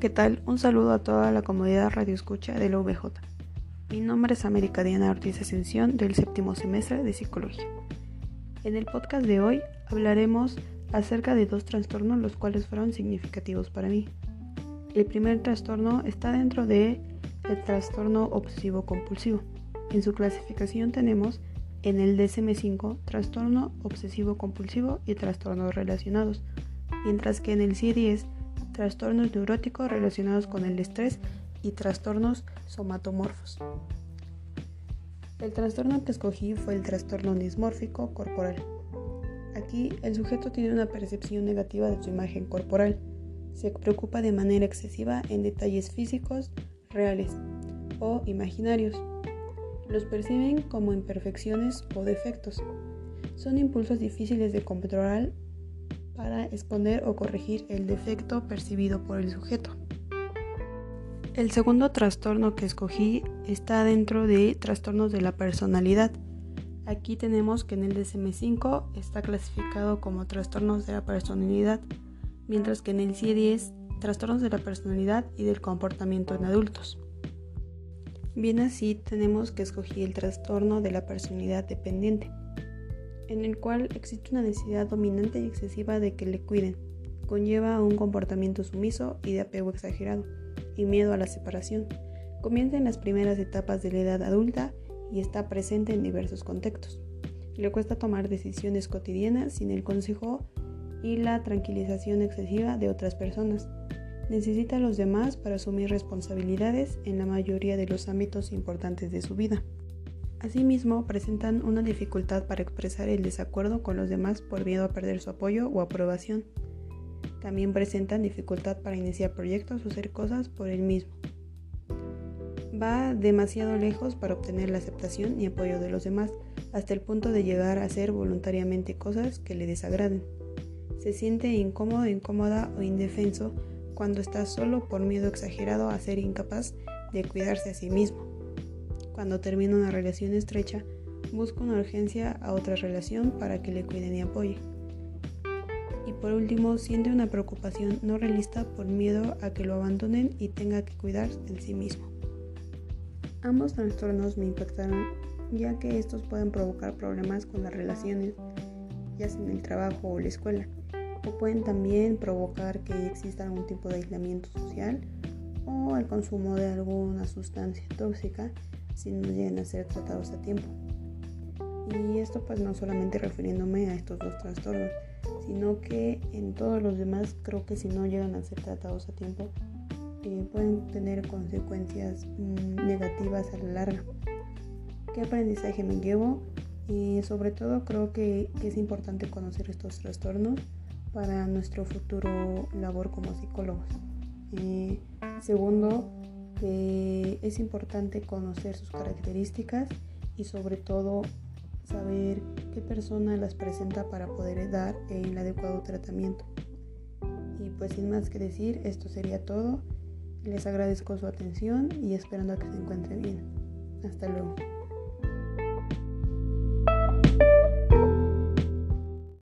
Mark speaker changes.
Speaker 1: ¿qué tal? Un saludo a toda la comunidad Radio Escucha de la VJ. Mi nombre es América Diana Ortiz Ascensión del séptimo semestre de Psicología. En el podcast de hoy hablaremos acerca de dos trastornos los cuales fueron significativos para mí. El primer trastorno está dentro de el trastorno obsesivo compulsivo. En su clasificación tenemos en el DSM5 trastorno obsesivo compulsivo y trastornos relacionados, mientras que en el CIE-10 trastornos neuróticos relacionados con el estrés y trastornos somatomorfos. El trastorno que escogí fue el trastorno dismórfico corporal. Aquí el sujeto tiene una percepción negativa de su imagen corporal. Se preocupa de manera excesiva en detalles físicos reales o imaginarios. Los perciben como imperfecciones o defectos. Son impulsos difíciles de controlar para esconder o corregir el defecto percibido por el sujeto. El segundo trastorno que escogí está dentro de trastornos de la personalidad. Aquí tenemos que en el DSM-5 está clasificado como trastornos de la personalidad, mientras que en el CIE-10 trastornos de la personalidad y del comportamiento en adultos. Bien así, tenemos que escogí el trastorno de la personalidad dependiente en el cual existe una necesidad dominante y excesiva de que le cuiden. Conlleva un comportamiento sumiso y de apego exagerado, y miedo a la separación. Comienza en las primeras etapas de la edad adulta y está presente en diversos contextos. Le cuesta tomar decisiones cotidianas sin el consejo y la tranquilización excesiva de otras personas. Necesita a los demás para asumir responsabilidades en la mayoría de los ámbitos importantes de su vida. Asimismo, presentan una dificultad para expresar el desacuerdo con los demás por miedo a perder su apoyo o aprobación. También presentan dificultad para iniciar proyectos o hacer cosas por él mismo. Va demasiado lejos para obtener la aceptación y apoyo de los demás, hasta el punto de llegar a hacer voluntariamente cosas que le desagraden. Se siente incómodo, incómoda o indefenso cuando está solo por miedo exagerado a ser incapaz de cuidarse a sí mismo cuando termina una relación estrecha, busca una urgencia a otra relación para que le cuiden y apoye. Y por último, siente una preocupación no realista por miedo a que lo abandonen y tenga que cuidar de sí mismo. Ambos trastornos me impactaron ya que estos pueden provocar problemas con las relaciones, ya sea en el trabajo o la escuela, o pueden también provocar que exista algún tipo de aislamiento social o el consumo de alguna sustancia tóxica si no llegan a ser tratados a tiempo. Y esto pues no solamente refiriéndome a estos dos trastornos, sino que en todos los demás creo que si no llegan a ser tratados a tiempo eh, pueden tener consecuencias mm, negativas a la larga. ¿Qué aprendizaje me llevo? Y sobre todo creo que, es importante conocer estos trastornos para nuestro futuro labor como psicólogos. Eh, segundo, que es importante conocer sus características y sobre todo saber qué persona las presenta para poder dar el adecuado tratamiento. Y pues sin más que decir, esto sería todo. Les agradezco su atención y esperando a que se encuentren bien. Hasta luego.